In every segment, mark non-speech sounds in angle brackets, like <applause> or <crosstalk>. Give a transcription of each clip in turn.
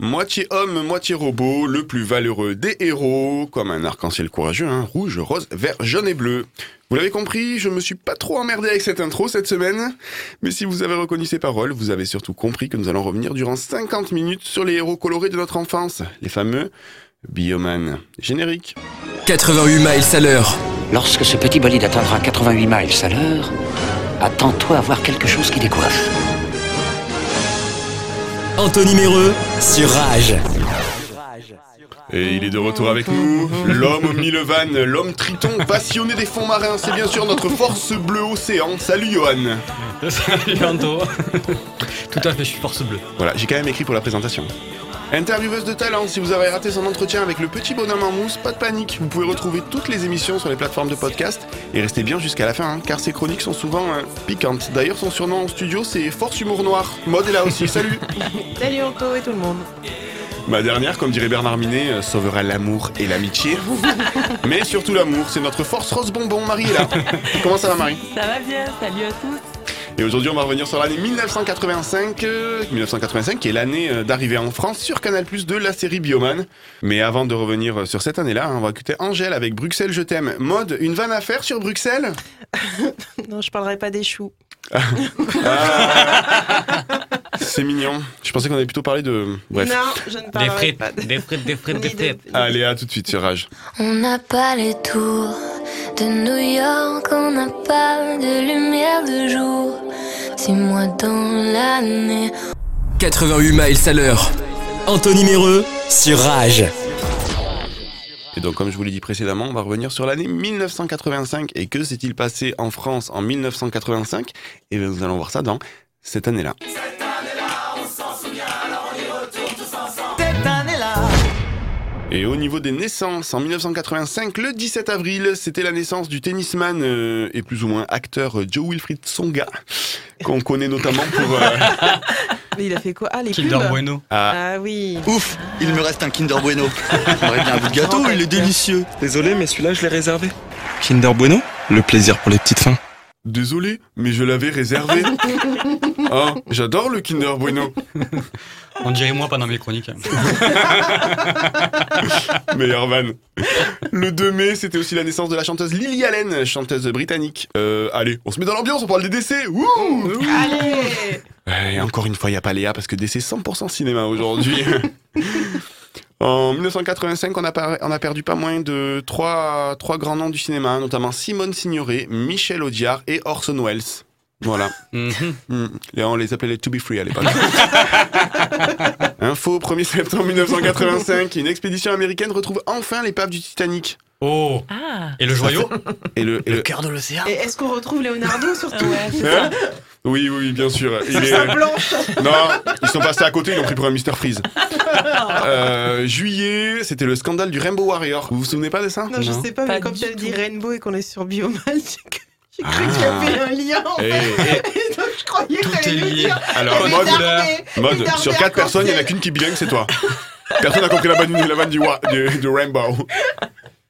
Moitié homme, moitié robot, le plus valeureux des héros, comme un arc-en-ciel courageux, hein, rouge, rose, vert, jaune et bleu. Vous l'avez compris, je me suis pas trop emmerdé avec cette intro cette semaine, mais si vous avez reconnu ces paroles, vous avez surtout compris que nous allons revenir durant 50 minutes sur les héros colorés de notre enfance, les fameux Bioman. Générique. 88 miles à l'heure. Lorsque ce petit bolide atteindra 88 miles à l'heure, attends-toi à voir quelque chose qui décoiffe. Anthony Méreux sur Rage. Et il est de retour avec nous, l'homme au mille vannes, l'homme triton passionné des fonds marins, c'est bien sûr notre force bleue océan. Salut Johan <laughs> Salut Anto Tout à fait, je suis force bleue. Voilà, j'ai quand même écrit pour la présentation. Intervieweuse de talent, si vous avez raté son entretien avec le petit bonhomme en mousse, pas de panique, vous pouvez retrouver toutes les émissions sur les plateformes de podcast et restez bien jusqu'à la fin, hein, car ces chroniques sont souvent euh, piquantes. D'ailleurs, son surnom en studio, c'est Force Humour Noir. Mode est là aussi, <laughs> salut Salut Anto et tout le monde. Ma dernière, comme dirait Bernard Minet, euh, sauvera l'amour et l'amitié. Mais surtout l'amour, c'est notre force rose bonbon, Marie est là. <laughs> Comment ça va Marie? Ça va bien, salut à tous. Et aujourd'hui, on va revenir sur l'année 1985, euh, 1985 qui est l'année euh, d'arrivée en France sur Canal+ de la série Bioman. Mais avant de revenir euh, sur cette année-là, hein, on va écouter Angèle avec Bruxelles je t'aime. Mode, une vanne à faire sur Bruxelles? <laughs> Non, je parlerai pas des choux. Ah, C'est mignon. Je pensais qu'on allait plutôt parler de... Bref. Non, je ne Des parlerai frites, pas de... des frites, des frites, <laughs> des frites. Allez, à tout de suite sur Rage. On n'a pas les tours de New York, on n'a pas de lumière de jour. Six mois dans l'année, 88 miles à l'heure. Anthony Méreux sur Rage. Et donc, comme je vous l'ai dit précédemment, on va revenir sur l'année 1985. Et que s'est-il passé en France en 1985 Et bien, nous allons voir ça dans cette année-là. Et au niveau des naissances, en 1985, le 17 avril, c'était la naissance du tennisman euh, et plus ou moins acteur euh, Joe Wilfried Songa, qu'on connaît notamment pour... euh, <laughs> Mais il a fait quoi? Ah, les Kinder pubs Bueno. ah, Ah oui. Ouf, il me reste un Kinder Bueno. J'aurais bien un bout de gâteau, il est délicieux. Désolé, mais celui-là, je l'ai réservé. Kinder Bueno, le plaisir pour les petites fins. Désolé, mais je l'avais réservé. <laughs> Ah, j'adore le Kinder Bueno. <laughs> On dirait moi pendant mes chroniques. <laughs> Meilleur van. Le 2 mai, c'était aussi la naissance de la chanteuse Lily Allen, chanteuse britannique. Euh, allez, on se met dans l'ambiance, on parle des décès. Wouh Allez Et encore une fois, il n'y a pas Léa parce que décès 100% cinéma aujourd'hui. En 1985, on a, par- on a perdu pas moins de trois, trois grands noms du cinéma, notamment Simone Signoret, Michel Audiard et Orson Welles. Voilà. <laughs> Mhm. Hmm. Et on les appelait les To Be Free à l'époque. <laughs> Info, 1er septembre 1985, une expédition américaine retrouve enfin l'épave du Titanic. Oh Ah Et le joyau Et le, et le- cœur de l'océan. Et est-ce qu'on retrouve Leonardo surtout Hein oui, oui, bien sûr. Il est- Non, ils sont passés à côté, ils l'ont pris pour un Mr Freeze. <laughs> Euh, juillet, c'était le scandale du Rainbow Warrior. Vous vous souvenez pas de ça Non, je sais pas, Pas mais quand du tu as dit. Rainbow et qu'on est sur Bioman, <laughs> j'ai cru j'ai cru Ah. qu'il y avait un lien. en fait. <laughs> Et donc je croyais que Tout t'allais est lié. dire. Alors, mode, sur 4 personnes, il n'y en a qu'une qui bilingue, c'est toi. Personne n'a compris la vanne, la vanne du, wa- du, du Rainbow.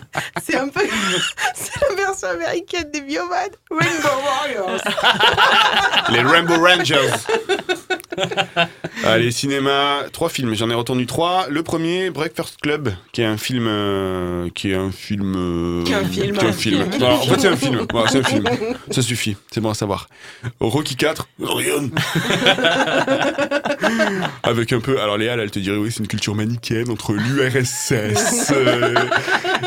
<laughs> C'est un peu. <laughs> C'est la version américaine des Bioman. Rainbow Warriors. <laughs> Les Rainbow Rangers. Allez, cinéma, trois films. J'en ai retenu trois. Le premier, Breakfast Club, qui est un film, euh, qui est un film, euh, Qui est un film, qui est un un film. film. Non, en fait, c'est un film. Voilà, c'est un film. Ça suffit. C'est bon à savoir. Rocky 4, rien. Avec un peu. Alors Léa, elle, elle te dirait oui, c'est une culture manichéenne entre l'URSS euh,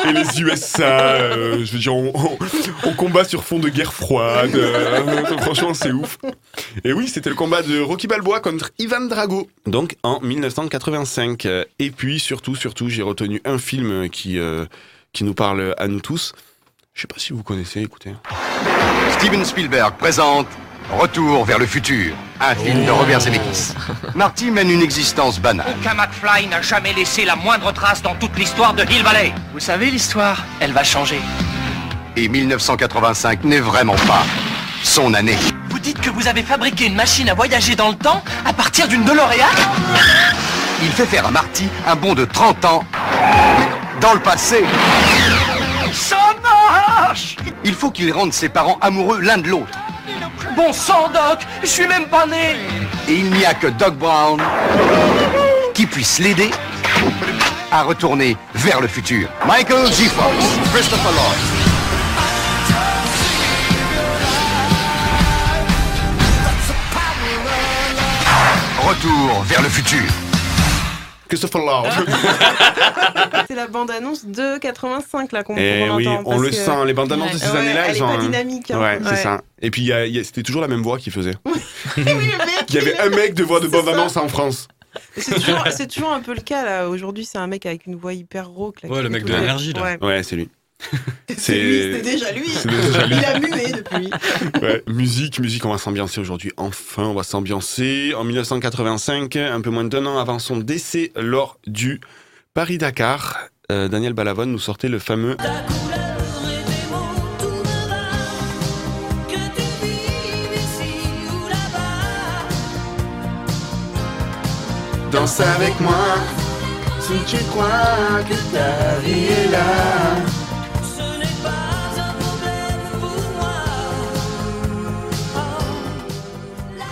et les USA. euh, je veux dire, on, on- on combat sur fond de guerre froide. euh, franchement, c'est ouf. Et oui, c'était le combat de Rocky Balboa contre Ivan Drago, donc en 1985. Euh, Et puis, surtout, surtout, j'ai retenu un film qui, euh, qui nous parle à nous tous. Je sais pas si vous connaissez, écoutez. Steven Spielberg présente Retour vers le futur, un film de Robert Zemeckis. Marty mène une existence banale. Aucun McFly n'a jamais laissé la moindre trace dans toute l'histoire de Hill Valley. Vous savez, l'histoire, elle va changer. Et 1985 n'est vraiment pas son année. Vous dites que vous avez fabriqué une machine à voyager dans le temps à partir d'une DeLorean <laughs> Il fait faire à Marty un bond de 30 ans dans le passé. Ça marche Il faut qu'il rende ses parents amoureux l'un de l'autre. Bon sang, Doc, je suis même pas né Et il n'y a que Doc Brown puisse l'aider à retourner vers le futur. Michael G. Fox, Christopher Lloyd. Retour vers le futur. Christopher Lord. <laughs> C'est la bande-annonce de 85 là qu'on Et qu'on oui, entend. on le que- sent. Les bandes annonces de ces Ouais, années-là, elle elles est ont. pas un- dynamique, hein. Ouais, c'est ça. Et puis il y a- il y a- c'était toujours la même voix qu'il faisait. <laughs> Oui, le mec, <laughs> Il y avait un mec de voix de bande annonce en France. C'est toujours, c'est toujours un peu le cas là. Aujourd'hui, c'est un mec avec une voix hyper rauque. Là, Ouais, qui le mec de l'énergie, là. Ouais. Ouais, c'est lui. C'est déjà lui. c'est déjà lui. Il a mué depuis. Ouais, musique, musique, on va s'ambiancer aujourd'hui. Enfin, on va s'ambiancer. En 1985, un peu moins d'un an avant son décès lors du Paris-Dakar, euh, Daniel Balavoine nous sortait le fameux Danse avec moi, si tu crois que ta vie est là.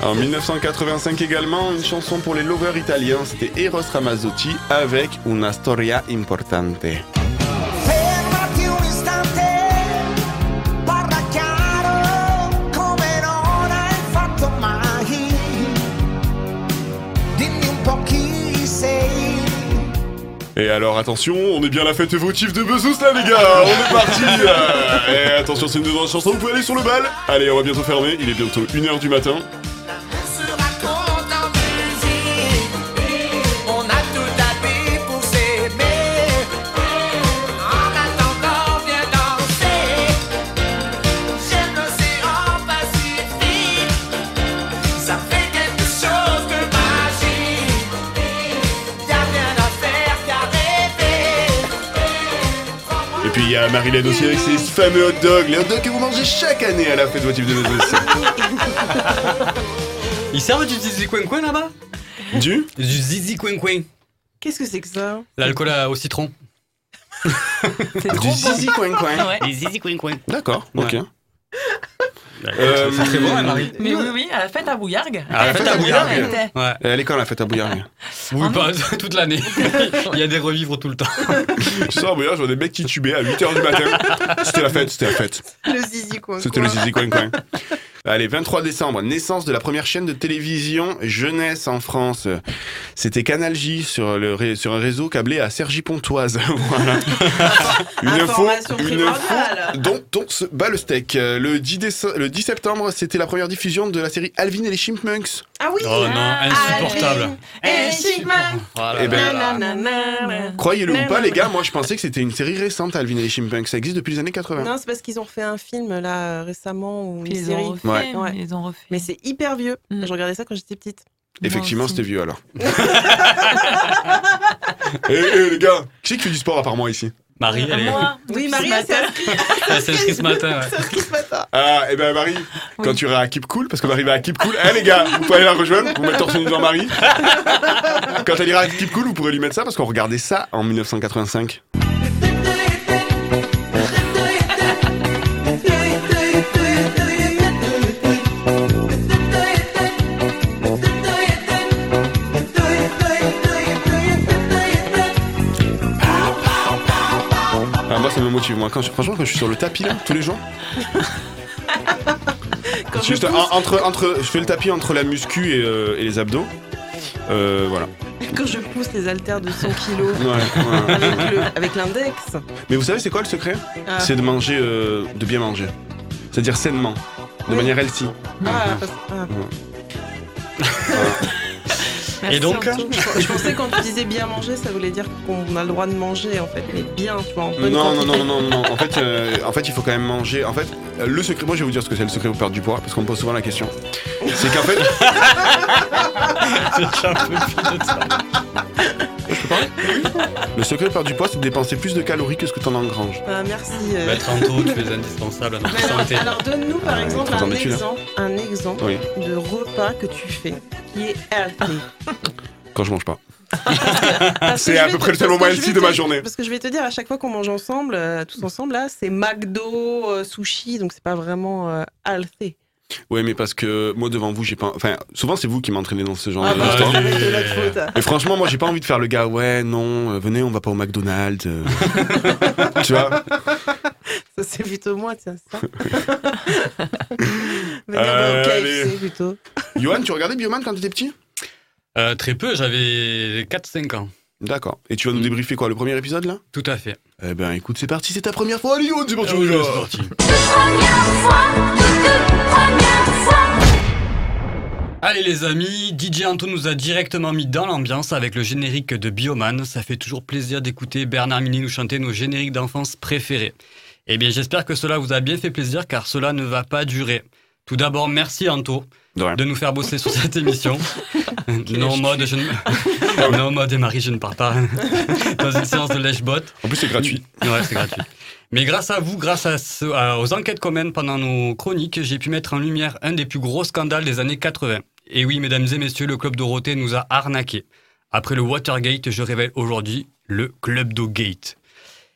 En 1985 également, une chanson pour les lovers italiens, c'était Eros Ramazzotti avec Una storia importante. Et alors attention, on est bien à la fête votive de Bezos là les gars, on est parti. <laughs> Et attention, c'est une de chanson, vous pouvez aller sur le bal. Allez, on va bientôt fermer, il est bientôt 1h du matin. A Marilyn aussi avec ses fameux hot dogs, les hot dogs que vous mangez chaque année à la fête votive de Bezos. <laughs> Ils servent du zizi coin coin là-bas? Du? Du zizi coin coin. Qu'est-ce que c'est que ça? L'alcool à- au citron. <laughs> Du zizi coin coin. Les zizi coin coin. D'accord, ok. Euh, C'est très bon, hein, Marie. Mais oui, oui, à la fête à Bouillargues. À la fête à Bouillargues. Elle était. Ouais. Elle est quand la fête à Bouillargues Oui, pas <laughs> toute l'année. <laughs> Il y a des revivres tout le temps. <laughs> Je sors à Bouillargues, je vois des mecs qui tubaient à 8h du matin. C'était la fête, c'était la fête. Le zizi quoi. C'était le zizi coin coin. Allez, 23 décembre, naissance de la première chaîne de télévision jeunesse en France. C'était Canal J sur, le ré- sur un réseau câblé à Cergy-Pontoise. <laughs> voilà. <laughs> Une info, Information une info dont, dont se bat le steak. Le 10, déce- le 10 septembre, c'était la première diffusion de la série Alvin et les Chipmunks. Ah oui Oh non, insupportable. Et Chipmunk Voilà. Eh ben. Croyez-le ou pas, les gars, moi je pensais que c'était une série récente, Alvin et les Chipmunks. Ça existe depuis les années 80. Non, c'est parce qu'ils ont fait un film là récemment ou une série. Ouais. Ouais. ils ont refait. Mais c'est hyper vieux. Mm. Je regardais ça quand j'étais petite. Effectivement, c'était vieux alors. <laughs> Eh eh, les gars, qui c'est qui fait du sport à part moi ici? Marie, elle est. Moi, <laughs> Oui, Marie, <laughs> elle s'est inscrite. Ce matin. ce matin. Ah, et ben Marie, quand tu iras à Keep Cool, parce que Marie va à Keep Cool, eh les gars, vous pouvez aller la rejoindre, vous mettez torse nu devant Marie. Quand elle ira à Keep Cool, vous pourrez lui mettre ça, parce qu'on regardait ça en 1985. Ah, moi, franchement, quand je suis sur le tapis, là, tous les jours, <laughs> Quand je juste pousse, entre, entre, je fais le tapis entre la muscu et, euh, et les abdos. Euh, voilà. quand je pousse les haltères de 100 kilos Ouais, ouais. avec l'index. Mais vous savez, c'est quoi le secret? Ah. C'est de manger, euh, de bien manger. C'est-à-dire sainement, de manière healthy. Ah, parce- <laughs> Et donc Je, je pensais quand tu disais bien manger, ça voulait dire qu'on a le droit de manger en fait, mais bien, tu vois, en bonne Non, non, non, non, non, non. En fait, euh, en fait, il faut quand même manger. En fait, euh, le secret, moi je vais vous dire ce que c'est le secret pour perdre du poids, parce qu'on me pose souvent la question. C'est qu'en fait, <laughs> peux de le secret pour perdre du poids, c'est de dépenser plus de calories que ce que tu en engranges. Ah, merci. euh. Mettre en taux, tu es indispensable à notre alors, santé. alors, donne-nous par Ouais, exemple très un exemple, un exemple Oui, de repas que tu fais qui est healthy. quand je mange pas. Parce C'est je à vais peu te- près le parce seul moment que je healthy vais de te- ma journée. Parce que je vais te dire, à chaque fois qu'on mange ensemble, euh, tous ensemble, là, c'est McDo, euh, sushi, donc c'est pas vraiment euh, healthy. Ouais, mais parce que moi devant vous, j'ai pas. Enfin, souvent c'est vous qui m'entraînez dans ce genre Ah de bah, d'histoire. c'est de notre faute. Et franchement, moi j'ai pas envie de faire le gars. Ouais, non, euh, venez, on va pas au McDonald's. euh. <laughs> tu vois Ça, c'est plutôt moi, tiens, ça. <laughs> <laughs> Venir Euh, au KFC, allez. plutôt. Johan, tu regardais Bioman quand t'étais petit? Euh, très peu, j'avais 4-5 ans. D'accord. Et tu vas nous débriefer quoi, le premier épisode là? Tout à fait. Eh ben écoute, c'est parti, c'est ta première fois. Allez, Johan, c'est parti, va. c'est parti. Allez les amis, DJ Anto nous a directement mis dans l'ambiance avec le générique de Bioman. Ça fait toujours plaisir d'écouter Bernard Mini nous chanter nos génériques d'enfance préférés. Eh bien j'espère que cela vous a bien fait plaisir car cela ne va pas durer. Tout d'abord, merci Anto De nous faire bosser sur cette émission. <laughs> non mode je ne... non en mode et Marie je ne pars pas <laughs> dans une séance de lèche-bot. En plus, c'est gratuit. Ouais, c'est gratuit. Mais grâce à vous, grâce à ce- à- aux enquêtes qu'on mène pendant nos chroniques, j'ai pu mettre en lumière un des plus gros scandales des années 80. Et oui, mesdames et messieurs, le Club Dorothée nous a arnaqués. Après le Watergate, je révèle aujourd'hui le Club Gate.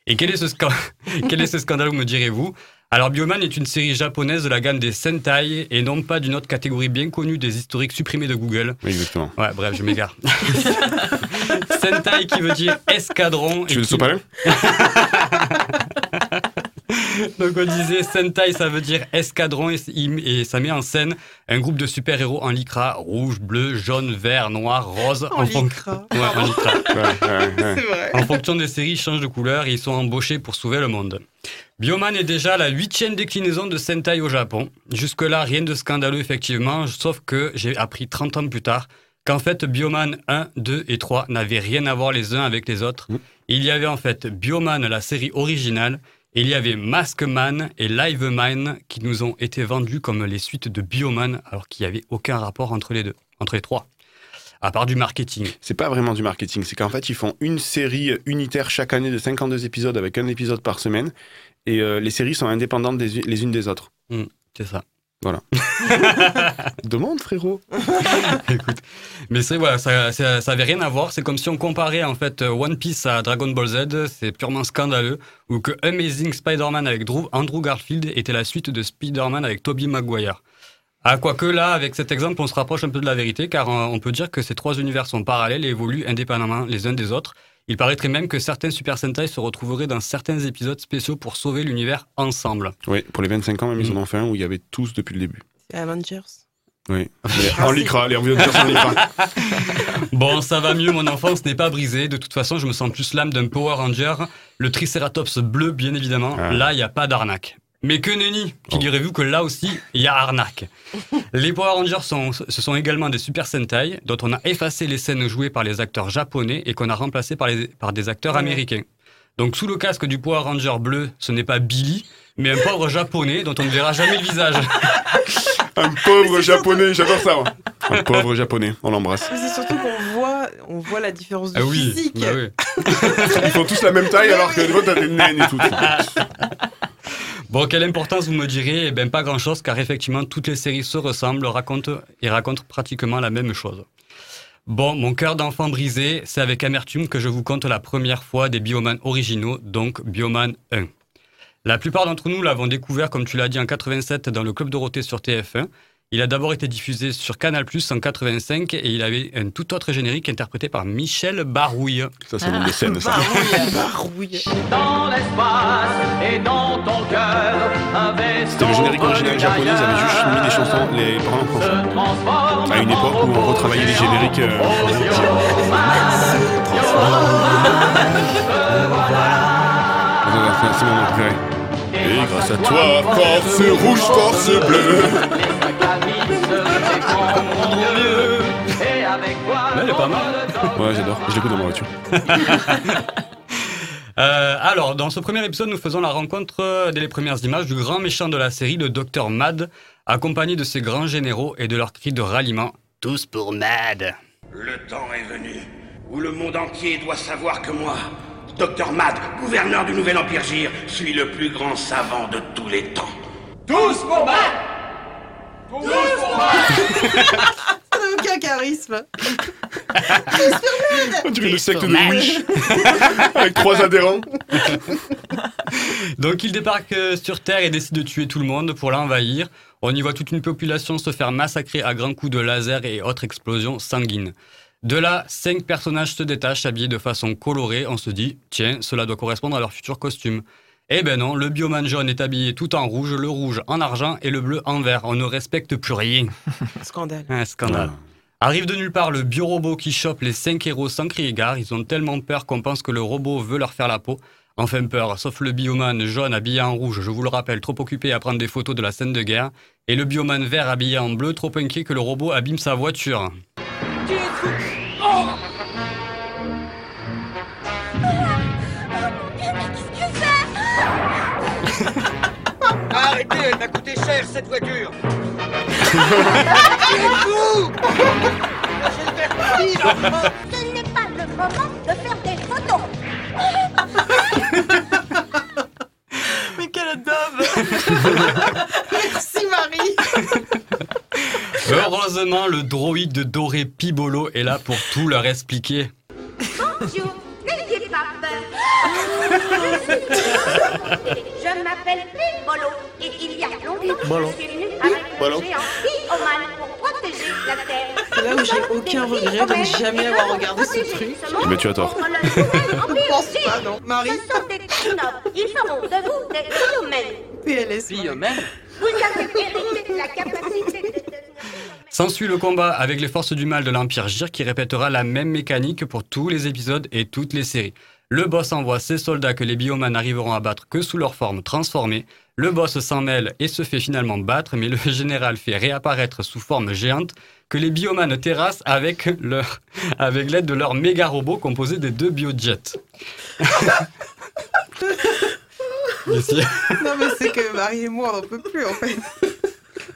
Et quel est, ce <laughs> quel est ce scandale, me direz-vous? Alors, Bioman est une série japonaise de la gamme des Sentai et non pas d'une autre catégorie bien connue des historiques supprimés de Google. Oui, exactement. Ouais, bref, je m'égare. <laughs> Sentai qui veut dire escadron. Tu et veux le qui- sopalin? <laughs> donc on disait Sentai, ça veut dire escadron et, et ça met en scène un groupe de super-héros en lycra, rouge, bleu, jaune, vert, noir, rose. En fon- lycra. Ouais, en lycra. Ouais. C'est vrai. En fonction des séries, ils changent de couleur et ils sont embauchés pour sauver le monde. Bioman est déjà la huitième déclinaison de Sentai au Japon. Jusque-là, rien de scandaleux effectivement, sauf que j'ai appris 30 ans plus tard qu'en fait Bioman 1, 2 et 3 n'avaient rien à voir les uns avec les autres. Il y avait en fait Bioman, la série originale, et il y avait Maskman et Liveman qui nous ont été vendus comme les suites de Bioman alors qu'il n'y avait aucun rapport entre les deux, entre les trois. À part du marketing. C'est pas vraiment du marketing, c'est qu'en fait, ils font une série unitaire chaque année de 52 épisodes avec un épisode par semaine. Et euh, les séries sont indépendantes des, les unes des autres. C'est ça. <laughs> Demande, frérot. <laughs> Mais c'est voilà, ça, ça, ça avait rien à voir. C'est comme si on comparait en fait One Piece à Dragon Ball Z. C'est purement scandaleux. Ou que Amazing Spider-Man avec Drew- Andrew Garfield était la suite de Spider-Man avec Tobey Maguire. Ah, quoique là, avec cet exemple, on se rapproche un peu de la vérité, car euh, on peut dire que ces trois univers sont parallèles et évoluent indépendamment les uns des autres. Il paraîtrait même que certains Super Sentai se retrouveraient dans certains épisodes spéciaux pour sauver l'univers ensemble. Oui, pour les 25 ans, même, ils en ont fait un où il y avait tous depuis le début. C'est Avengers. Oui. <laughs> Mais en lycra, les envies de dire en lycra. <laughs> Bon, ça va mieux, mon enfance n'est pas brisée. De toute façon, je me sens plus l'âme d'un Power Ranger. Le Triceratops bleu, bien évidemment. Ah. Là, il n'y a pas d'arnaque. Mais que nenni Qui direz-vous que là aussi, il y a arnaque <laughs> Les Power Rangers, sont, ce sont également des Super Sentai, dont on a effacé les scènes jouées par les acteurs japonais et qu'on a remplacées par, les- par des acteurs Ouais. américains. Donc, sous le casque du Power Ranger bleu, ce n'est pas Billy, mais un pauvre japonais dont on ne verra jamais le visage. <laughs> Un pauvre japonais, j'adore ça. moi. <laughs> Un pauvre japonais, on l'embrasse. Mais c'est surtout qu'on voit, on voit la différence de Ah oui, physique. bah oui. Ils font tous la même taille alors que des fois t'as des naines et tout. Bon, quelle importance vous me direz Eh bien, pas grand-chose, car effectivement, toutes les séries se ressemblent, racontent et racontent pratiquement la même chose. Bon, mon cœur d'enfant brisé, c'est avec amertume que je vous compte la première fois des Bioman originaux, donc Bioman 1. La plupart d'entre nous l'avons découvert, comme tu l'as dit, en 87 dans le Club Dorothée sur TF1. Il a d'abord été diffusé sur Canal Plus en 85 et il avait un tout autre générique interprété par Michel Barouille. Ça, c'est une des scènes, ça. <laughs> Barouille. Dans l'espace et dans ton cœur, un C'était le générique original japonais, ils avaient juste mis des chansons, les paroles en français. À une époque où on retravaillait les génériques. euh, C'est mon préféré. Et grâce à toi, force rouge, force bleue. elle est pas mal. Ouais, j'adore. Je l'écoute dans ma voiture. <laughs> Euh, alors, dans ce premier épisode, nous faisons la rencontre, dès les premières images, du grand méchant de la série, le docteur Mad, accompagné de ses grands généraux et de leurs cris de ralliement. Tous pour Mad. Le temps est venu où le monde entier doit savoir que moi, Docteur Mad, gouverneur du Nouvel Empire Gir, suis le plus grand savant de tous les temps. Tous pour Mad Tous pour Mad <laughs> Aucun charisme. On dirait le secte de Wish. Avec trois adhérents. Donc il débarque euh, sur Terre et décide de tuer tout le monde pour l'envahir. On y voit toute une population se faire massacrer à grands coups de laser et autres explosions sanguines. De là, cinq personnages se détachent habillés de façon colorée. On se dit, tiens, cela doit correspondre à leur futur costume. Eh ben non, le bioman jaune est habillé tout en rouge, le rouge en argent et le bleu en vert. On ne respecte plus rien. <laughs> Scandale. Un scandale. Arrive de nulle part le biorobot qui chope les cinq héros sans crier gare. Ils ont tellement peur qu'on pense que le robot veut leur faire la peau. Enfin peur, sauf le bioman jaune habillé en rouge, je vous le rappelle, trop occupé à prendre des photos de la scène de guerre, et le bioman vert habillé en bleu, trop inquiet que le robot abîme sa voiture. Tu es fou. Oh. Arrêtez, elle m'a coûté cher cette voiture. <laughs> Tu es fou. Ce n'est pas le moment de faire des photos. <laughs> Mais quelle daube Merci Marie. <laughs> Heureusement, le droïde de Doré Pibolo est là pour tout leur expliquer. Bonjour, n'ayez pas peur. Je m'appelle Pibolo et il y a longtemps, Bolo. je suis venu avec Bolo. géant Bioman pour protéger la Terre. C'est là où j'ai aucun regret de ne jamais avoir regardé ce truc. Mais tu as tort. Je pense pas, non. Marie, Ce sont des crinopes. Ils feront de vous des biomènes. PLS. Biomène Vous avez hérité de la capacité de S'ensuit le combat avec les forces du mal de l'Empire Gir qui répétera la même mécanique pour tous les épisodes et toutes les séries. Le boss envoie ses soldats que les biomanes n'arriveront à battre que sous leur forme transformée. Le boss s'en mêle et se fait finalement battre, mais le <laughs> général fait réapparaître sous forme géante que les biomanes terrassent avec leur, <laughs> avec l'aide de leur méga robot composé des deux biojets. <laughs> Non mais c'est que Marie et moi on n'en peut plus en fait.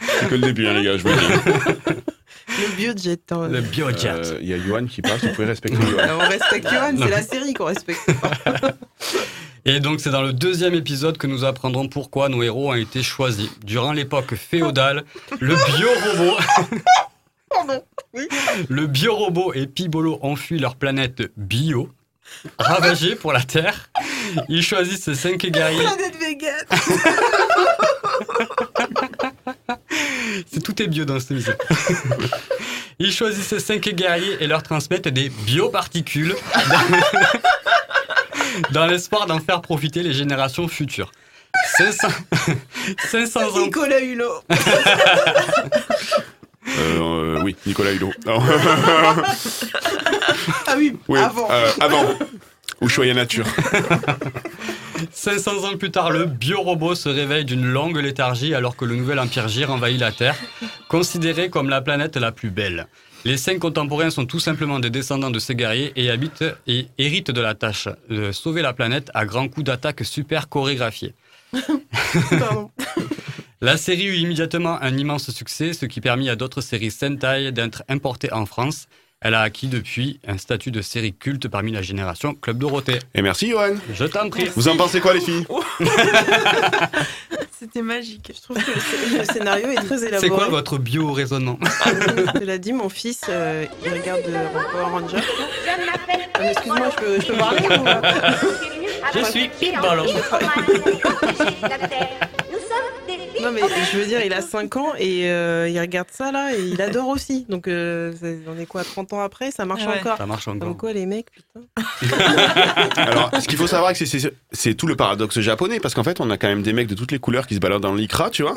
C'est que le début, hein, les gars, je vous le dis. <laughs> Le biojet. hein. Le biojet. Euh, Il y a Johan qui passe, vous pouvez respecter Johan. Alors, on respecte Johan, c'est la série qu'on respecte. <laughs> Et donc c'est dans le deuxième épisode que nous apprendrons pourquoi nos héros ont été choisis. Durant l'époque féodale, le biorobot... <laughs> Pardon. Le biorobot et Pibolo ont fui leur planète bio, ravagée pour la Terre. Ils choisissent ces cinq guerriers. Planète vegan. C'est tout est bio dans cette émission. <laughs> Ils choisissent ces cinq guerriers et leur transmettent des bioparticules dans, <laughs> dans l'espoir d'en faire profiter les générations futures. 500, 500 <laughs> ans Nicolas Hulot. Euh, euh, oui, Nicolas Hulot. Non. Ah oui, oui, avant. euh, avant. Ou Choya Nature. 500 ans plus tard, le biorobot se réveille d'une longue léthargie alors que le nouvel empire Gir envahit la Terre, considéré comme la planète la plus belle. Les cinq contemporains sont tout simplement des descendants de ces guerriers et habitent et héritent de la tâche de sauver la planète à grands coups d'attaque super chorégraphiés. <laughs> Pardon. La série eut immédiatement un immense succès, ce qui permit à d'autres séries Sentai d'être importées en France. Elle a acquis depuis un statut de série culte parmi la génération Club Dorothée. Et merci, Johan. Je t'en prie. Vous en pensez quoi, les filles <laughs> C'était magique. Je trouve que le, sc- le scénario est très élaboré. C'est quoi votre bio-raisonnement Je l'ai dit, mon fils, euh, il regarde euh, Power Ranger. Je m'appelle Ah, mais Excuse-moi, je peux, je peux parler ou... Je suis Pibolo. Non mais je veux dire, il a 5 ans et euh, il regarde ça là et il adore aussi. Donc euh, on est quoi, 30 ans après, ça marche Ouais. encore. Ça marche encore. Comme quoi les mecs, putain. <laughs> Alors, ce qu'il faut savoir, c'est que c'est- c'est tout le paradoxe japonais, parce qu'en fait, on a quand même des mecs de toutes les couleurs qui se baladent dans l'ikra, tu vois,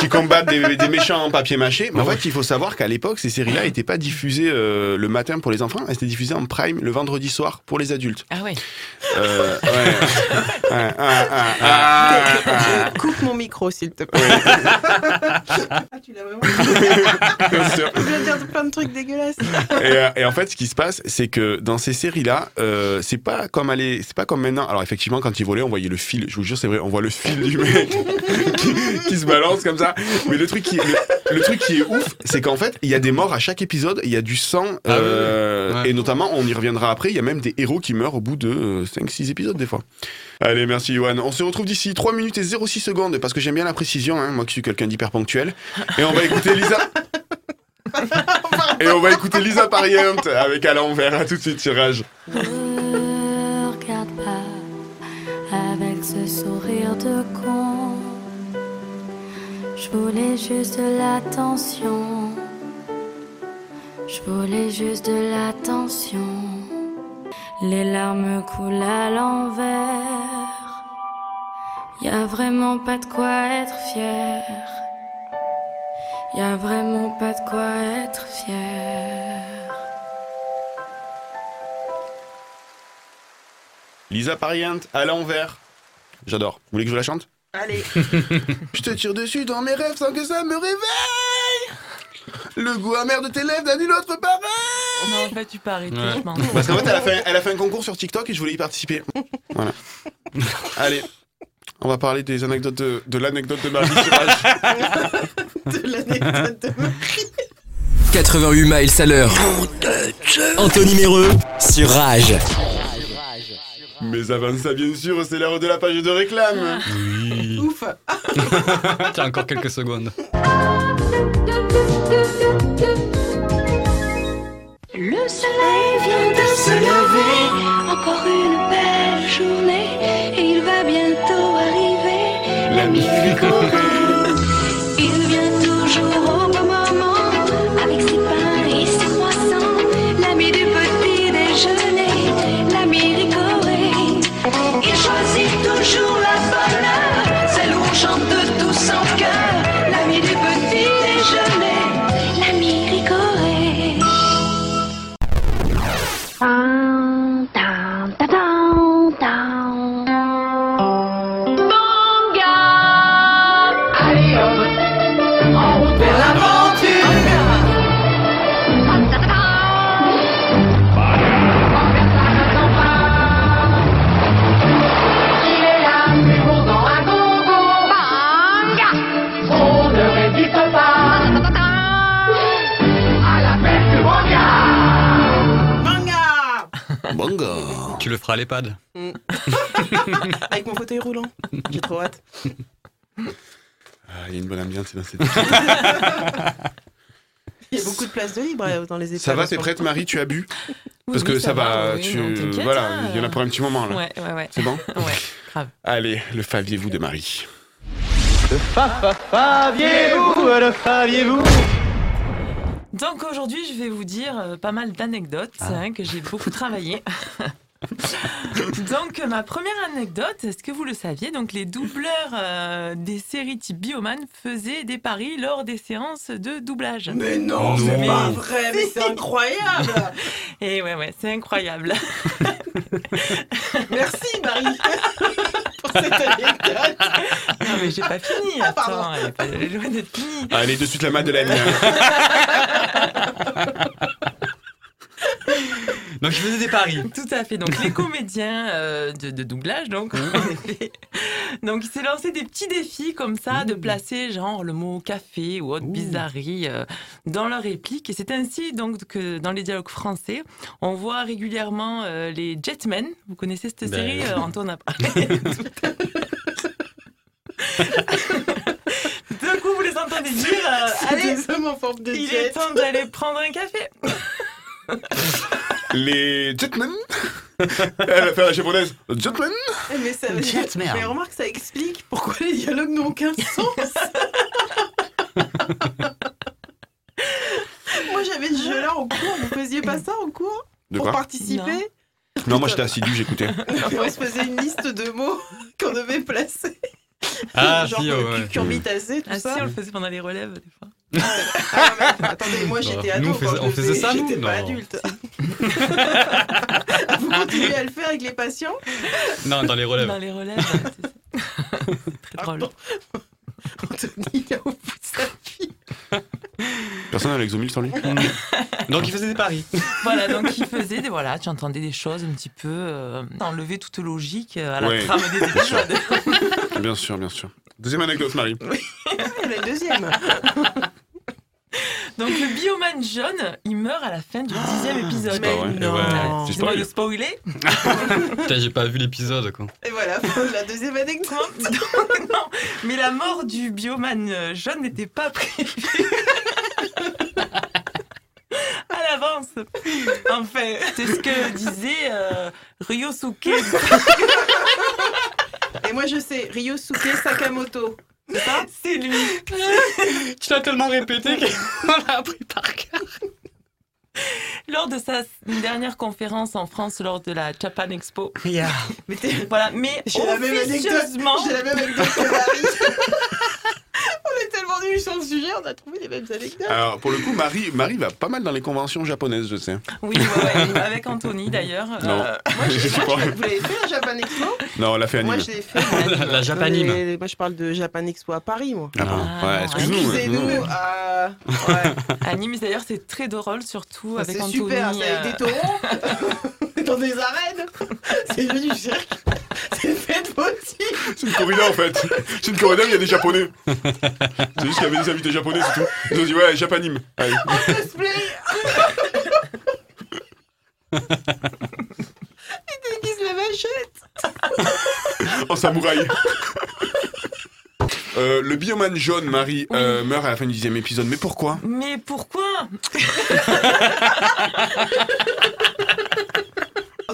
qui combattent des, des méchants en papier mâché. Mais en fait, il faut savoir qu'à l'époque, ces séries-là n'étaient pas diffusées euh, le matin pour les enfants, elles étaient diffusées en prime le vendredi soir pour les adultes. Ah ouais. Euh, ouais. <laughs> Ouais, ah, ah, ah, ah. Coupe mon micro s'il te plaît. ah, tu l'as vraiment <laughs> Bien sûr. Je viens de dire plein de trucs dégueulasses. et, euh, et en fait, ce qui se passe, c'est que dans ces séries-là, euh, c'est pas comme aller, c'est pas comme maintenant. Alors effectivement, quand ils volaient, on voyait le fil. Je vous jure, c'est vrai, on voit le fil du mec <laughs> qui, qui se balance comme ça. Mais le truc qui, le, le truc qui est ouf, c'est qu'en fait, il y a des morts à chaque épisode. Il y a du sang, Ah oui, euh, oui. Ouais. et notamment, on y reviendra après. Il y a même des héros qui meurent au bout de 5-6 épisodes des fois. Allez, merci Johan. On se retrouve d'ici 3 minutes et 06 secondes parce que j'aime bien la précision, hein, moi qui suis quelqu'un d'hyper ponctuel. Et on va écouter Lisa. Et on va écouter Lisa Pariente avec à l'envers. À tout de suite sur Rage. Ne regarde pas avec ce sourire de con. Je voulais juste de l'attention. Je voulais juste de l'attention. Les larmes coulent à l'envers. Y a vraiment pas de quoi être fier. Y a vraiment pas de quoi être fier. Lisa Pariente à l'envers. J'adore. Vous voulez que je vous la chante? Allez. <laughs> Je te tire dessus dans mes rêves sans que ça me réveille. Le goût amer de tes lèvres d'un nul autre pareil. Non, en fait, tu Ouais. je m'en Parce qu'en fait, elle a fait, elle a fait un concours sur TikTok et je voulais y participer. Voilà. <laughs> Allez, on va parler des anecdotes de, de l'anecdote de Marie sur <laughs> Rage. de l'anecdote de 88 miles à l'heure. Anthony Méreux sur Rage. Mais avant ça, bien sûr, c'est l'heure de la page de réclame. Oui. <laughs> Ouf. Tiens, encore quelques secondes. Le soleil vient de se lever, Tu le feras à l'EHPAD. Mm. <laughs> Avec mon fauteuil roulant. J'ai trop hâte. Ah, Il y a une bonne ambiance dans cette <laughs> Il y a beaucoup de place de libre euh, dans les étages. Ça va, t'es prête, Marie Tu as bu Parce que oui, ça, ça va, va, oui, tu... non, voilà, hein. il y en a pour un petit moment là. Ouais, ouais, ouais. C'est bon <laughs> Ouais, grave. Allez, le faviez-vous de Marie. Faviez-vous, le faviez-vous Donc aujourd'hui, je vais vous dire euh, pas mal d'anecdotes Ah. hein, que j'ai beaucoup travaillé. <laughs> donc ma première anecdote, est-ce que vous le saviez Donc les doubleurs euh, des séries type Bioman faisaient des paris lors des séances de doublage. Mais non, c'est Mais- pas vrai, mais c'est incroyable <laughs> Et ouais ouais, c'est incroyable. <laughs> Merci Marie pour cette anecdote. non mais j'ai pas fini. Ah, pardon. Attends, elle est pas elle est loin d'être finie. Allez, de suite la Madeleine. <laughs> Donc je faisais des paris. Tout à fait. Donc les comédiens euh, de, de doublage, donc, en effet. donc il s'est lancé des petits défis comme ça, de placer genre le mot café ou autre bizarrerie euh, dans leur réplique. Et c'est ainsi donc que dans les dialogues français, on voit régulièrement euh, les Jetmen. Vous connaissez cette Ben série Antoine a <laughs> parlé. D'un coup, vous les entendez dire Allez, des hommes en forme de il est temps d'aller prendre un café. <laughs> <laughs> Les Jetmen <laughs> Elle va faire la japonaise. Jetmen Eh, Mais, ça, mais remarque, ça explique pourquoi les dialogues n'ont aucun <laughs> sens. Moi, j'avais ce jeu-là en cours. Vous faisiez pas ça en cours De Pour quoi participer Non, moi j'étais assidu, j'écoutais. On se faisait une liste de mots qu'on devait placer. Ah, Genre si, euh, ouais, cucurbitacé, tout Ah si, ça. on le faisait pendant les relèves des fois. Ah, mais attendez, moi j'étais ado. Nous, on quand faisait- je on le faisait ça, nous J'étais pas Non. adulte. <laughs> Vous continuez à le faire avec les patients Non, dans les relèves. Dans les relèves, c'est très drôle. Anthony, il a au bout de sa vie. Personne n'a l'exomile sans lui <laughs> Donc il faisait des paris. Voilà, donc il faisait des voilà, tu entendais des choses un petit peu euh, enlever toute logique euh, à la Ouais. trame des épisodes. Bien sûr, bien sûr. Deuxième anecdote, Marie. <laughs> Elle est le deuxième. Donc le bioman jaune, il meurt à la fin du dixième épisode. pas vrai. Mais ouais. non. Tu Excusez-moi spoil. de spoiler. <laughs> Putain, j'ai pas vu l'épisode quoi. Et voilà, la deuxième anecdote. <laughs> non, mais la mort du bioman euh, jaune n'était pas prévue. <laughs> l'avance. Enfin, c'est ce que disait euh, Ryosuke. Et moi, je sais, Ryosuke Sakamoto. C'est ça? C'est lui. <laughs> Tu l'as tellement répété qu'on <laughs> l'a appris par cœur. Lors de sa dernière conférence en France, lors de la Japan Expo. Yeah. Mais Voilà, mais J'ai la même anecdote. J'ai la même anecdote que Marie. <laughs> on est tellement nuls sur le sujet, on a trouvé les mêmes anecdotes. Alors, pour le coup, Marie, Marie va pas mal dans les conventions japonaises, je sais. Oui, ouais, ouais, avec Anthony d'ailleurs. Non. Euh, Moi, je, <laughs> Je sais moi, pas. je- vous l'avez fait la Japan Expo? Non, elle a fait Moi, anime. je l'ai fait. moi. La, la Japanime. Mais Moi, je parle de Japan Expo à Paris, moi. Ah. Ah, ouais, non, excuse-nous. Excusez-nous. euh, ouais. Anime, d'ailleurs, c'est très drôle, surtout Ah, avec C'est Anthony. super, c'est avec euh, des taureaux <laughs> dans des arènes. <laughs> C'est devenu du cirque. C'est fait. C'est une corrida en fait. C'est une corrida, mais il y a des japonais. C'est juste qu'il y avait des invités japonais, c'est tout. Ils ont dit, ouais, japanime. Allez. Cosplay. Il déguise la machette. En samouraï. Euh, le bioman jaune, Marie, euh, meurt à la fin du dixième épisode. Mais pourquoi? Mais pourquoi? En <laughs>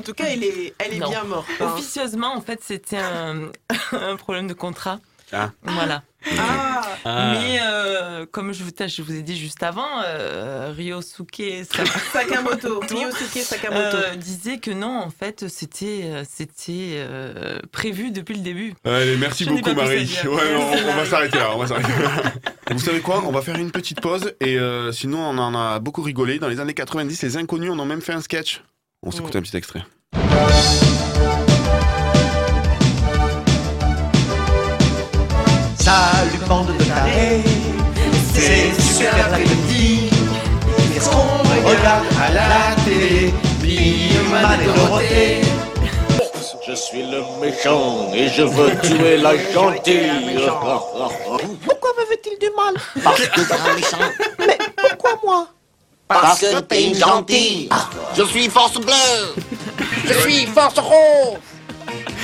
tout cas, elle est, elle est Non. bien morte. hein. Officieusement, en fait, c'était un, <laughs> un problème de contrat. Ah. Voilà. Ah, Ah. Mais euh, comme je vous, je vous ai dit juste avant, euh, Ryosuke Sa- <laughs> Sakamoto. Ryosuke Sakamoto. euh, disait que non, en fait, c'était euh, c'était euh, prévu depuis le début. Allez, merci Je beaucoup, Marie. Ouais, on, on va s'arrêter là. On va s'arrêter là. <laughs> Vous savez quoi On va faire une petite pause et euh, sinon on en a beaucoup rigolé. Dans les années 90, les inconnus en ont même fait un sketch. On s'écoute un petit extrait. Salut bande de carrés, c'est super l'après-midi. Qu'est-ce qu'on regarde à la télé? Bioman et Dorothée. Je suis le méchant et je veux tuer la gentille. Pourquoi me fait-il du mal? Parce que t'es un méchant. Mais pourquoi moi? Parce que t'es une gentille. Je suis force bleue. Je suis force rouge.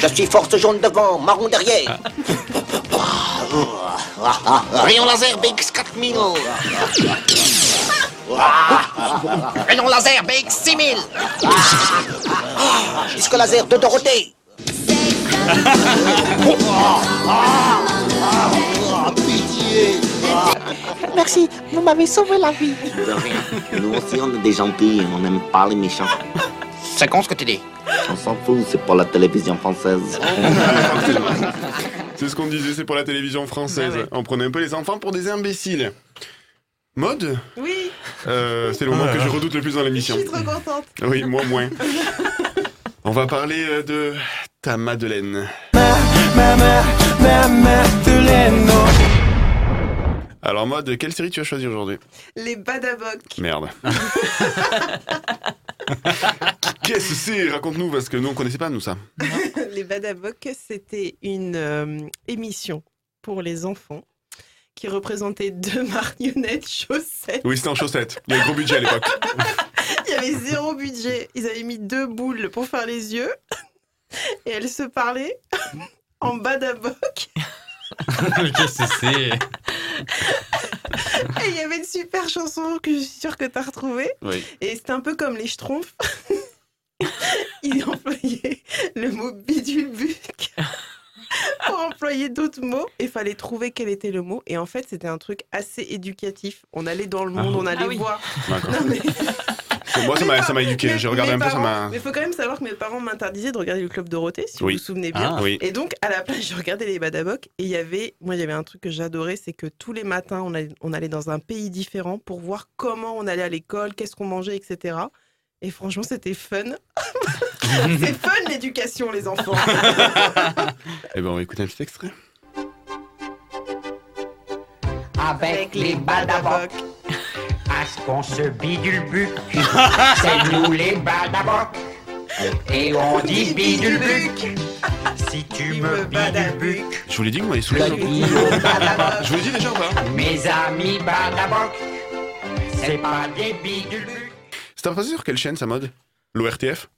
Je suis force jaune devant, marron derrière. Rayon laser BX4000. Rayon laser BX6000. Disque laser de Dorothée. <laughs> Pitié. Merci, vous m'avez sauvé la vie. De rien. Nous aussi, on est des gentils, on n'aime pas les méchants. C'est con ce que tu dis. On s'en fout, c'est pour la télévision française. C'est ce qu'on disait, c'est pour la télévision française. Ah ouais. On prenait un peu les enfants pour des imbéciles. Mode Oui, Euh, C'est le moment Ah que je redoute le plus dans je l'émission. suis trop contente. Oui, moi moins. On va parler euh, de ta Madeleine. Alors, mode, quelle série tu as choisi aujourd'hui Les Badabocs. Merde. <laughs> Qu'est-ce que c'est? Raconte-nous, parce que nous, on connaissait pas, nous, ça. <laughs> Les Badabocs, c'était une euh, émission pour les enfants qui représentait deux <laughs> marionnettes chaussettes. Oui, c'était en chaussettes. Il y avait gros budget à l'époque. Il y avait zéro budget. Ils avaient mis deux boules pour faire les yeux. Et elles se parlaient en Badaboc. <laughs> Qu'est-ce que c'est Et il y avait une super chanson que je suis sûre que tu as retrouvée. Oui. Et c'était un peu comme les Schtroumpfs. <laughs> Ils employaient le mot bidulbuc <laughs> pour employer d'autres mots. Et fallait trouver quel était le mot. Et en fait, c'était un truc assez éducatif. On allait dans le monde, Ah. on allait Ah oui. voir. D'accord. Non, mais- Moi, ça m'a- ça m'a éduqué. J'ai regardé un peu, ça m'a. Mais il faut quand même savoir que mes parents m'interdisaient de regarder le Club Dorothée, si Oui. vous vous souvenez bien. Ah. Oui. Et donc, à la place, je regardais les Badabocs. Et il y avait, moi, il y avait un truc que j'adorais, c'est que tous les matins, on allait, on allait dans un pays différent pour voir comment on allait à l'école, qu'est-ce qu'on mangeait, etc. Et franchement, c'était fun. <laughs> c'est fun l'éducation, les enfants. <laughs> Eh ben, on va écouter un petit extrait. Avec les badabocs, à ce qu'on se bidule <laughs> c'est nous les badabocs. Et on dit bidule si tu me bidule Je vous l'ai dit vous m'avez saoulé. Je vous l'ai dit déjà ou pas mes amis badabocs, c'est pas des bidule C'est pas sur quelle chaîne, ça mode? L'ORTF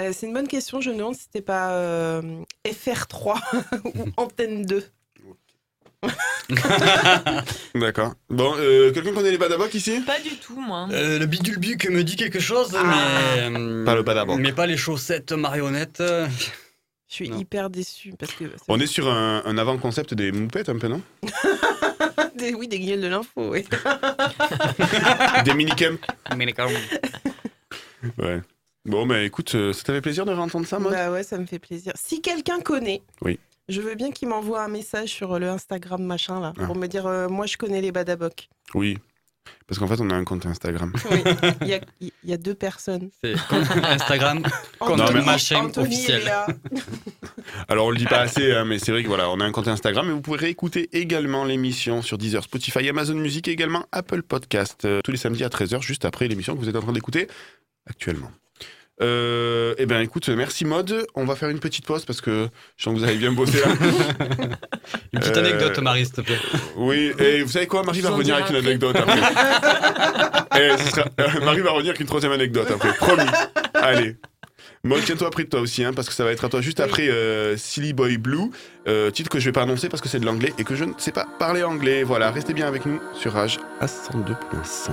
Euh, c'est une bonne question. Je me demande si c'était pas euh, FR3 <laughs> ou Antenne 2. <laughs> D'accord. Bon, euh, quelqu'un connaît les Badaboc ici? Pas du tout, moi. Euh, le bidulbuc me dit quelque chose, mais. euh, Pas le Badaboc. Mais pas les chaussettes marionnettes. Je suis Non. hyper déçue parce que. On est sur un, un avant-concept des moupettes un peu, non? <laughs> Des- oui, des guignols de l'info, oui. <laughs> Des minicums Ouais. Bon, mais écoute, euh, ça t'avait plaisir de réentendre ça, moi? Bah ouais, ça me fait plaisir. Si quelqu'un connaît, Oui. Je veux bien qu'il m'envoie un message sur le Instagram machin là, Ah. pour me dire euh, moi je connais les Badaboc. Oui. Parce qu'en fait, on a un compte Instagram. Il y a, il y a deux personnes. C'est Instagram, <laughs> compte Non, mais- machin Anthony et officiel. <laughs> Alors, on le dit pas assez, hein, mais c'est vrai que voilà, on a un compte Instagram, mais vous pouvez réécouter également l'émission sur Deezer, Spotify, Amazon Music et également Apple Podcast euh, tous les samedis à 13h, juste après l'émission que vous êtes en train d'écouter actuellement. Euh, eh bien, écoute, merci Mode. On va faire une petite pause parce que je sens que vous avez bien bossé là. <laughs> Une petite Euh, anecdote, Marie, s'il te plaît. Oui, et vous savez quoi Marie va revenir avec une anecdote après. <laughs> Eh, sera- euh, Marie va revenir avec une troisième anecdote après, <laughs> promis. Allez. Moi, tiens-toi près de toi aussi, hein, parce que ça va être à toi juste après euh, Silly Boy Blue, euh, titre que je vais pas annoncer parce que c'est de l'anglais et que je ne sais pas parler anglais. Voilà, restez bien avec nous sur Rage à 102.5.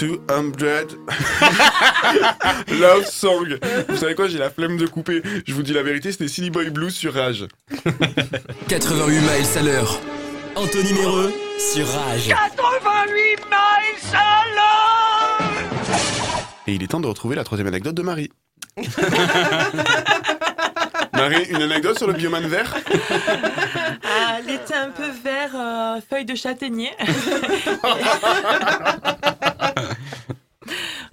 200 Love Song. Vous savez quoi, j'ai la flemme de couper. Je vous dis la vérité, c'était Silly Boy Blue sur Rage. 88 miles à l'heure. Anthony Méreux sur Rage. 88 miles à l'heure Et il est temps de retrouver la troisième anecdote de Marie. <laughs> Marie, une anecdote sur le bioman vert? Elle était un peu vert, euh, feuille de châtaignier.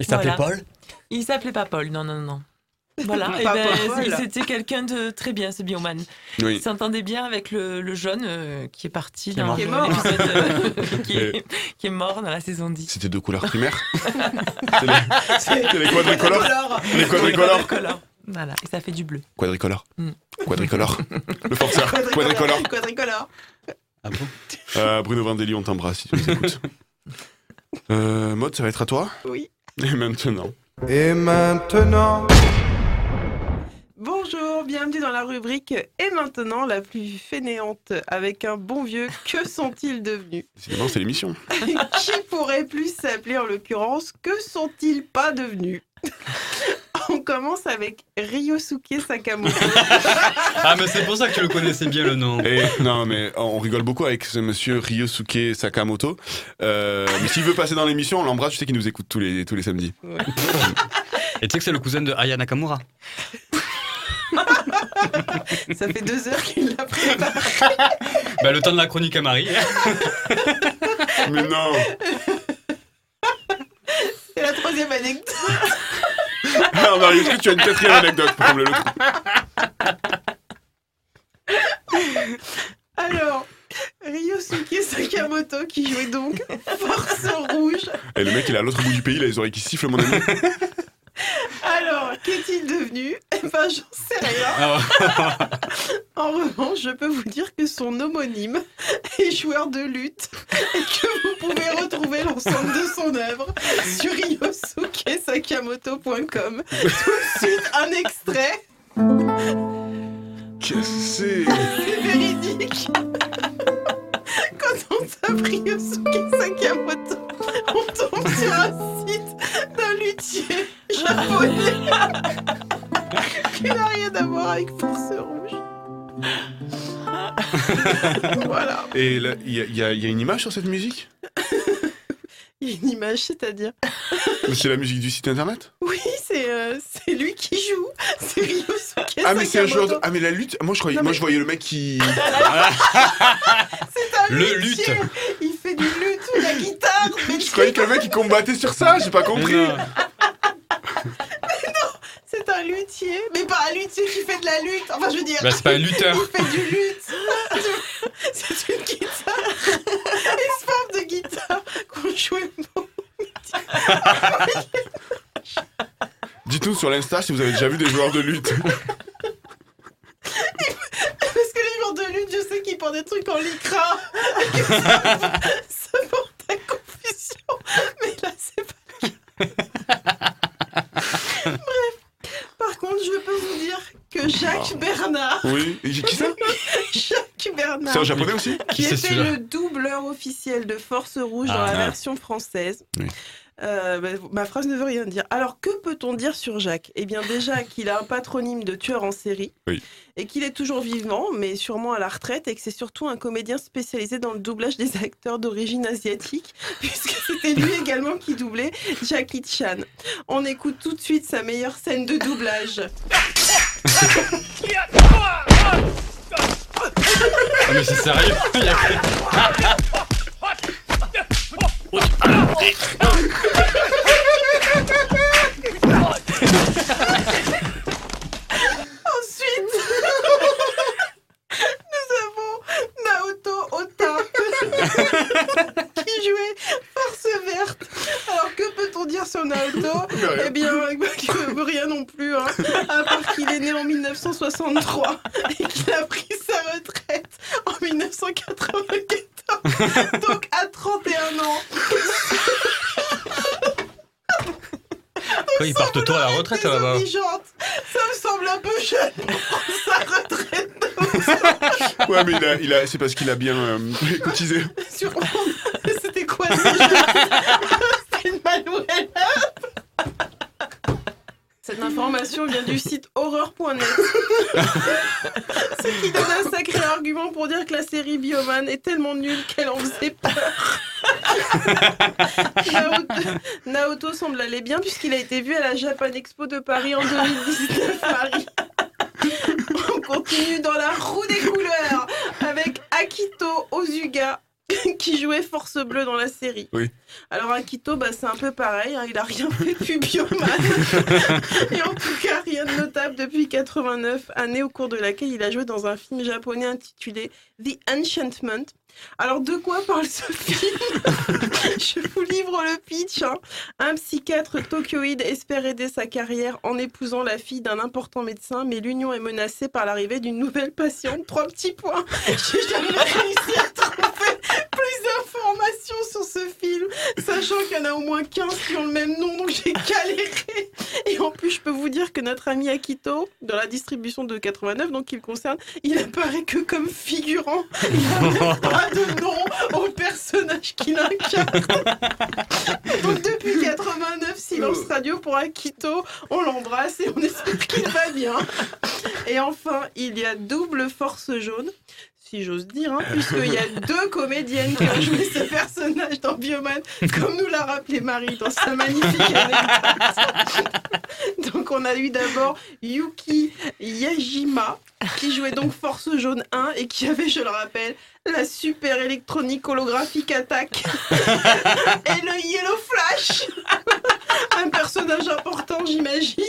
Il s'appelait Voilà. Paul? Il s'appelait pas Paul, non, non, non. Voilà, et Pas ben, Paul. c'était quelqu'un de très bien, ce bioman. Oui. Il s'entendait bien avec le, le jeune euh, qui est parti Qui est dans mort. Qui est mort. l'épisode, <laughs> euh, qui, est, Et- qui est mort dans la saison 10. C'était deux couleurs primaires. <laughs> C'est les, les quadricolores. Les quadricolores. Quadricolore. Voilà, et ça fait du bleu. Quadricolore. Mm. Quadricolore. Le forceur. <laughs> Quadricolore. Quadricolore. Ah bon? Euh, Bruno Vandelli, on t'embrasse si tu nous écoutes. <laughs> Euh, Maud, ça va être à toi? Oui. Et maintenant Et maintenant Bonjour, bienvenue dans la rubrique Et maintenant la plus fainéante avec un bon vieux Que sont-ils devenus? Décidément, c'est l'émission. <laughs> Qui pourrait plus s'appeler en l'occurrence Que sont-ils pas devenus <laughs> On commence avec Ryosuke Sakamoto. <laughs> Ah, mais c'est pour ça que tu le connaissais bien le nom. Et non, mais on rigole beaucoup avec ce monsieur Ryosuke Sakamoto. Euh, mais s'il veut passer dans l'émission, on l'embrasse. Je sais qu'il nous écoute tous les, tous les samedis. <laughs> Et tu sais que c'est le cousin de Aya Nakamura. Ça fait deux heures qu'il l'a préparé. Bah, le temps de la chronique à Marie. Mais non C'est la troisième anecdote. Alors, Marie, est-ce que tu as une quatrième anecdote pour combler le trou Alors, Ryosuke Sakamoto qui jouait donc Force Rouge. Et le mec, il est à l'autre bout du pays, il a les oreilles qui sifflent, mon ami. <laughs> Alors, qu'est-il devenu? Eh ben, j'en sais rien. Ah <laughs> En revanche, je peux vous dire que son homonyme est joueur de lutte et que vous pouvez retrouver l'ensemble de son œuvre sur ryosukesakamoto.com. Tout de suite, un extrait. Qu'est-ce que c'est? C'est véridique. <laughs> Tape Ryosuke Sakamoto, on tombe sur un site d'un luthier japonais. Qui n'a rien à voir avec Force Rouge. voilà. Et il y, a- y y une image sur cette musique? <laughs> Il y a une image, c'est-à-dire? C'est la musique du site internet? Oui, c'est euh, lui qui joue. C'est Ryosuke Ah, mais c'est un joueur de... Ah, mais la lutte Moi, je, croyais... Non, Moi, mais- je voyais le mec qui... <laughs> <laughs> Le luthier. lutte. Il fait du lutte, la guitare. <laughs> Mais Je croyais que le mec, il combattait sur ça, j'ai pas compris. C'est un luthier, mais pas un luthier qui fait de la lutte. Enfin, je veux dire. Bah, c'est pas un lutteur. Il fait du lutte. <laughs> C'est une guitare. Une forme de guitare qu'on jouait Dites-nous sur l'Insta si vous avez déjà vu des joueurs de lutte. <laughs> Parce que les joueurs de lutte, je sais qu'ils portent des trucs en lycra. <laughs> ça porte à confusion. Mais là, c'est pas le cas. <laughs> Bref. Par contre, je peux vous dire que Jacques Bernard. Oui. Et qui ça <laughs> Jacques Bernard. C'est un japonais aussi Qui Qui c'est était le doubleur officiel de Force Rouge dans Ah. la version française. Oui. Euh, bah, ma phrase ne veut rien dire. Alors, que peut-on dire sur Jacques? Eh bien, déjà <laughs> qu'il a un patronyme de tueur en série Oui. et qu'il est toujours vivant, mais sûrement à la retraite, et que c'est surtout un comédien spécialisé dans le doublage des <laughs> acteurs d'origine asiatique, <laughs> puisque c'était lui également qui doublait Jackie Chan. On écoute tout de suite sa meilleure scène de doublage. Ah, mais c'est sérieux? <laughs> Ensuite, <laughs> nous avons Naoto Ota <laughs> qui jouait Force Verte. Alors que peut-on dire sur Naoto Eh bien, rien non plus, hein, à part qu'il est né en 1963 et qu'il a pris sa retraite en 1994, donc à 31 ans. Quoi, ils partent tôt à la retraite là-bas Désobligeante. Ça me semble un peu jeune pour sa retraite. Ouais, mais il a, il a, c'est parce qu'il a bien euh, cotisé. Bien puisqu'il a été vu à la Japan Expo de Paris en 2019 Paris. <laughs> On continue dans la roue des couleurs avec Akito Ozuga <laughs> qui jouait Force Bleue dans la série. Oui. Akito, bah, c'est un peu pareil, hein, il a rien fait depuis <laughs> Bioman. <laughs> Et en tout cas, rien de notable depuis 89, année au cours de laquelle il a joué dans un film japonais intitulé The Enchantment. Alors de quoi parle ce film? <laughs> Je vous livre le pitch. hein. Un psychiatre tokyoïde espère aider sa carrière en épousant la fille d'un important médecin, mais l'union est menacée par l'arrivée d'une nouvelle patiente. Trois petits points. J'ai jamais réussi à trouver plus d'informations sur ce film, sachant qu'il y en a au moins 15 qui ont le même nom, donc j'ai galéré. Et en plus, je peux vous dire que notre ami Akito, dans la distribution de 89, donc qui le concerne, il apparaît que comme figurant. Il n'a même <laughs> pas de nom au personnage qu'il incarne. Donc depuis 89, silence radio pour Akito, on l'embrasse et on espère qu'il va bien. Et enfin, il y a double force jaune. Si j'ose dire, hein, puisqu'il y a <laughs> deux comédiennes qui ont joué ce personnage dans Bioman, comme nous l'a rappelé Marie dans sa magnifique anecdote. <laughs> Donc on a eu d'abord Yuki Yajima, qui jouait donc Force Jaune 1 et qui avait, je le rappelle, la super électronique holographique attaque <laughs> et le Yellow Flash. Un personnage important, j'imagine.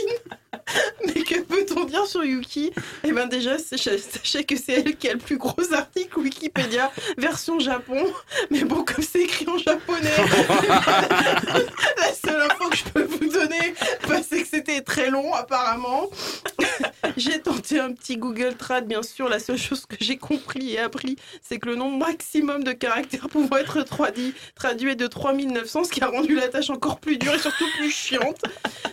<laughs> Mais que peut-on dire sur Yuki? Eh ben déjà, sachez sachez que c'est elle qui a le plus gros article Wikipédia version Japon. Mais bon, comme c'est écrit en japonais, <laughs> la seule info que je peux vous donner, bah, c'est que c'était très long apparemment. <laughs> J'ai tenté un petit Google Trad, bien sûr. La seule chose que j'ai compris et appris, c'est que le nombre maximum de caractères pouvant être traduit, traduit est de 3900, ce qui a rendu la tâche encore plus dure et surtout plus chiante.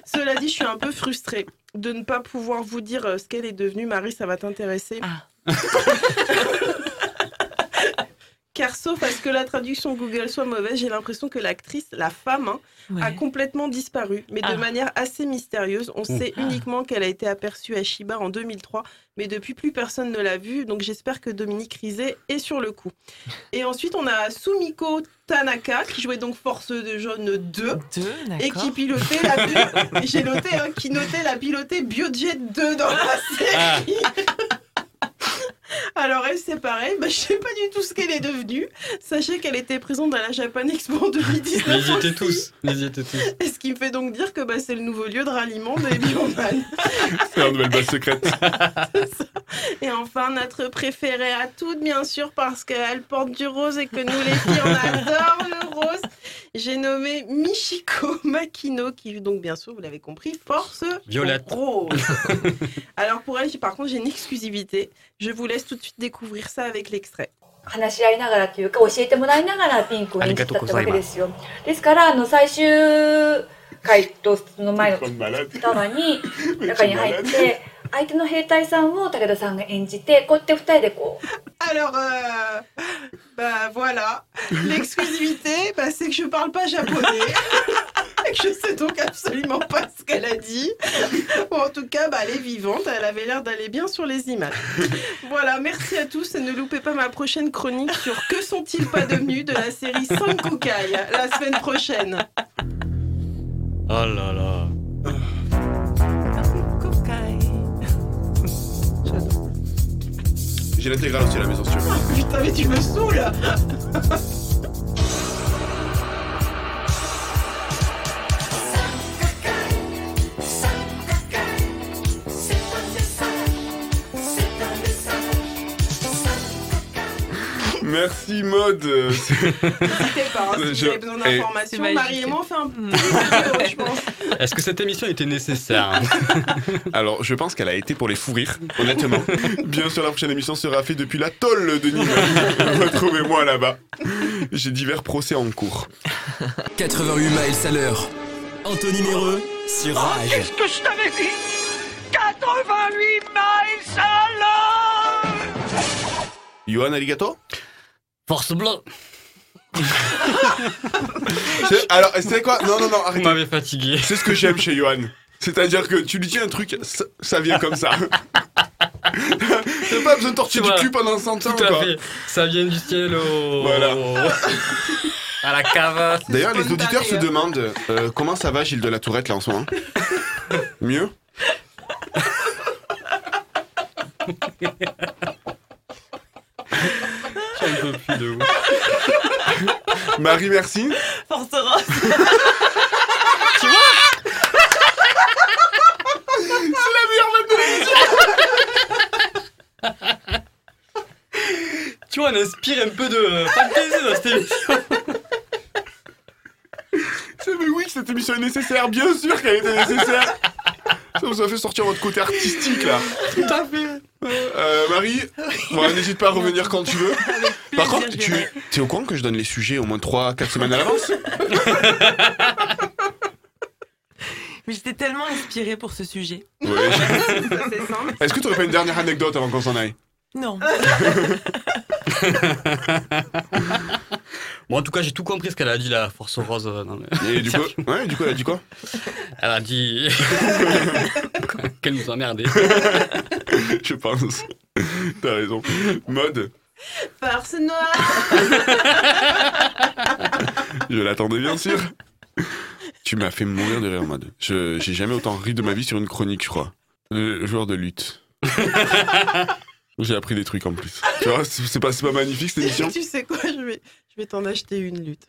Cela dit, je suis un peu frustrée de ne pas pouvoir vous dire euh, ce qu'elle est devenue. Marie, ça va t'intéresser. <laughs> Car sauf à ce que la traduction Google soit mauvaise, j'ai l'impression que l'actrice, la femme, hein, a complètement disparu, mais de Ah. manière assez mystérieuse. On sait Ah. uniquement qu'elle a été aperçue à Shiba en 2003, mais depuis plus personne ne l'a vue, donc j'espère que Dominique Rizet est sur le coup. Et ensuite, on a Sumiko Tanaka, qui jouait donc Force de Jaune 2, et qui pilotait la... bio- <laughs> J'ai noté, hein, qui notait la piloter Biojet 2 dans la série. Alors elle, c'est pareil, bah, je sais pas du tout ce qu'elle est devenue. Sachez qu'elle était présente à la Japan Expo en 2019. Mais ils y étaient tous. Ils y étaient tous. Et ce qui me fait donc dire que bah, c'est le nouveau lieu de ralliement des <laughs> bioman. C'est la nouvelle base secrète. <laughs> Et enfin, notre préférée à toutes, bien sûr, parce qu'elle porte du rose et que nous, les filles, on adore le rose. j'ai nommé Michiko Makino, qui donc bien sûr, vous l'avez compris, force Violette. rose. <laughs> Alors pour elle, par contre, j'ai une exclusivité. Je vous laisse tout de suite découvrir ça avec l'extrait. 話し合いながらというか教えてもらいながらピンクを演じたってわけですよ。ですからあの最終回とその前のタワーに中に入って <laughs> 相手の兵隊さんを武田さんが演じてこうやって二人でこう Alors, euh, bah voilà, l'exclusivité, bah, c'est que je parle pas japonais. <laughs> Et que je sais donc absolument pas ce qu'elle a dit. Bon, en tout cas, bah, elle est vivante, elle avait l'air d'aller bien sur les images. Voilà, merci à tous et ne loupez pas ma prochaine chronique sur Que sont-ils pas devenus de la série Sankokai la semaine prochaine. Oh là là. J'ai l'intégrale aussi la maison si tu. Putain, mais tu me saoules Merci mode. euh, <laughs> N'hésitez pas, hein, si Je- vous avez besoin et- d'informations. Marie et moi, on fait un petit vidéo, je pense. <laughs> Est-ce que cette émission était nécessaire <laughs> Alors, je pense qu'elle a été pour les fou rires, honnêtement. Bien sûr, la prochaine émission sera faite depuis la tolle de Nîmes. Retrouvez-moi là-bas. J'ai divers procès en cours. 88 miles à l'heure. Anthony Méreux sur Rage. Qu'est-ce que je t'avais dit? 88 miles à l'heure Johan Aligato? Force bleue <laughs> C'est- Alors, c'est quoi? Non, non, non, Vous arrêtez. m'avez fatigué. C'est ce que j'aime chez Johan. C'est-à-dire que tu lui dis un truc, ça, ça vient comme ça. <laughs> T'as pas besoin de tortiller Voilà. du cul pendant 100 ans, Tout à quoi. fait. Ça vient du ciel au... Voilà. à la cave. D'ailleurs, les auditeurs se demandent euh, comment ça va Gilles de la Tourette là en ce moment? Mieux? <laughs> J'en peux plus de vous. <laughs> Marie, merci. Force rose. <laughs> C'est la meilleure vanne de l'émission Tu vois, on inspire un peu de fantaisie dans cette émission. C'est- Mais oui, cette émission est nécessaire, bien sûr qu'elle était nécessaire Ça vous a fait sortir votre côté artistique là Tout à fait. Euh, Marie, bon, n'hésite pas à revenir quand tu veux. Par contre, tu es au courant que je donne les sujets au moins 3-4 semaines à l'avance <laughs> Mais j'étais tellement inspirée pour ce sujet. Ouais. <laughs> Est-ce que tu aurais pas une dernière anecdote avant qu'on s'en aille? Non. <laughs> Bon, en tout cas, j'ai tout compris ce qu'elle a dit, la force rose. euh, dans le- Et du coup, ouais, du coup, elle a dit quoi? Elle a dit qu'elle nous emmerdait. <laughs> Je pense. T'as raison. Mode, Force noire <laughs> je l'attendais bien sûr. Tu m'as fait mourir de rire, mode. Je j'ai jamais autant ri de ma vie sur une chronique, je crois. Le joueur de lutte. J'ai appris des trucs en plus. Tu vois, c'est pas, c'est pas magnifique cette émission <laughs> Tu sais quoi, je vais, je vais t'en acheter une lutte.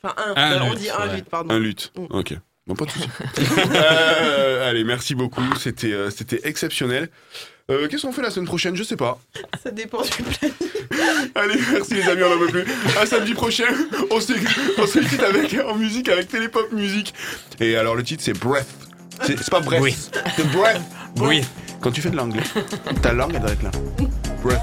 Enfin, un. Un on lutte, dit un ouais. lutte, pardon. Un lutte. Mm. Ok. Bon, pas de soucis. Euh, allez, merci beaucoup. C'était euh, c'était exceptionnel. Euh, Qu'est-ce qu'on fait la semaine prochaine? Je sais pas. <laughs> Ça dépend du planning. <laughs> Allez, merci les amis, on en veut plus. À samedi prochain, on se, on se quitte avec, en musique avec Télépop Musique. Et alors le titre c'est Breath. C'est c'est pas Breath, Oui. c'est Breath. Oui. Quand tu fais de l'anglais, ta langue elle doit être là. Breath.